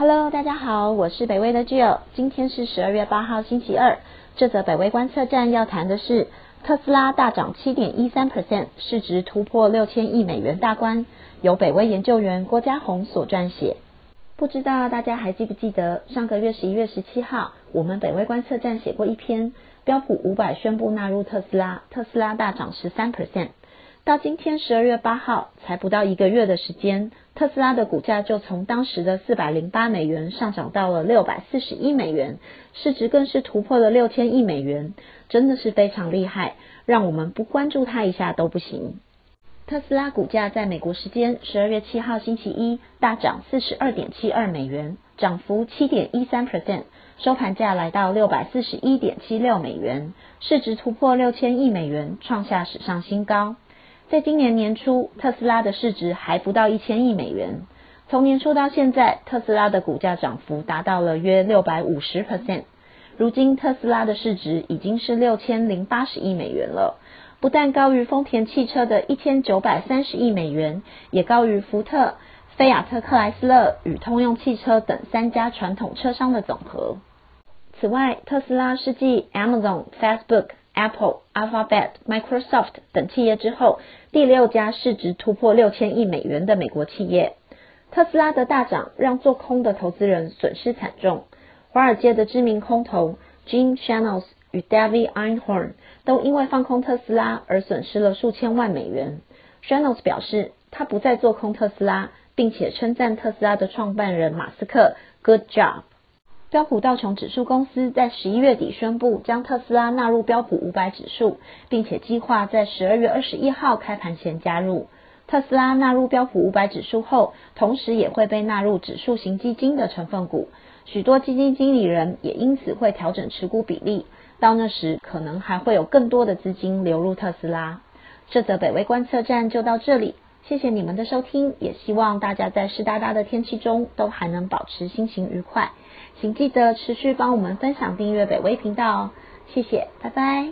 Hello，大家好，我是北威的 Jill，今天是十二月八号星期二。这则北威观测站要谈的是特斯拉大涨七点一三 percent，市值突破六千亿美元大关，由北威研究员郭家宏所撰写。不知道大家还记不记得上个月十一月十七号，我们北威观测站写过一篇标普五百宣布纳入特斯拉，特斯拉大涨十三 percent。到今天十二月八号，才不到一个月的时间，特斯拉的股价就从当时的四百零八美元上涨到了六百四十一美元，市值更是突破了六千亿美元，真的是非常厉害，让我们不关注它一下都不行。特斯拉股价在美国时间十二月七号星期一大涨四十二点七二美元，涨幅七点一三 percent，收盘价来到六百四十一点七六美元，市值突破六千亿美元，创下史上新高。在今年年初，特斯拉的市值还不到一千亿美元。从年初到现在，特斯拉的股价涨幅达到了约六百五十 percent。如今，特斯拉的市值已经是六千零八十亿美元了，不但高于丰田汽车的一千九百三十亿美元，也高于福特、菲亚特克莱斯勒与通用汽车等三家传统车商的总和。此外，特斯拉是继 Amazon、Facebook。Apple、Alphabet、Microsoft 等企业之后，第六家市值突破六千亿美元的美国企业。特斯拉的大涨让做空的投资人损失惨重。华尔街的知名空头 Jim Channels 与 David Einhorn 都因为放空特斯拉而损失了数千万美元。Channels 表示，他不再做空特斯拉，并且称赞特斯拉的创办人马斯克 “Good job”。标普道琼指数公司在十一月底宣布将特斯拉纳入标普五百指数，并且计划在十二月二十一号开盘前加入。特斯拉纳入标普五百指数后，同时也会被纳入指数型基金的成分股。许多基金经理人也因此会调整持股比例，到那时可能还会有更多的资金流入特斯拉。这则北威观测站就到这里，谢谢你们的收听，也希望大家在湿哒哒的天气中都还能保持心情愉快。请记得持续帮我们分享、订阅北威频道，谢谢！拜拜。